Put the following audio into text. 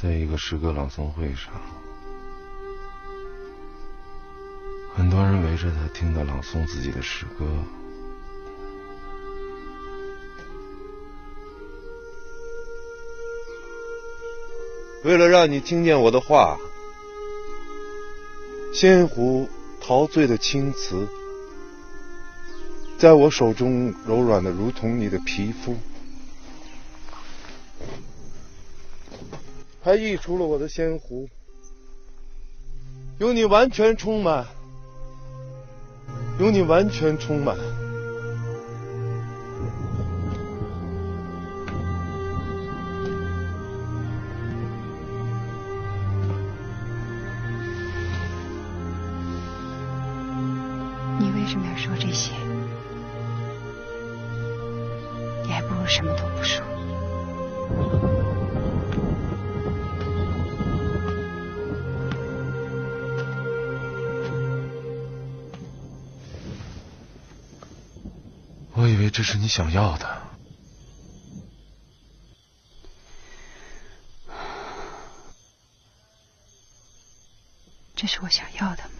在一个诗歌朗诵会上，很多人围着他听他朗诵自己的诗歌。为了让你听见我的话，仙湖陶醉的青瓷，在我手中柔软的如同你的皮肤。还溢出了我的仙湖，有你完全充满，有你完全充满。你为什么要说这些？你还不如什么都不说。我以为这是你想要的，这是我想要的吗？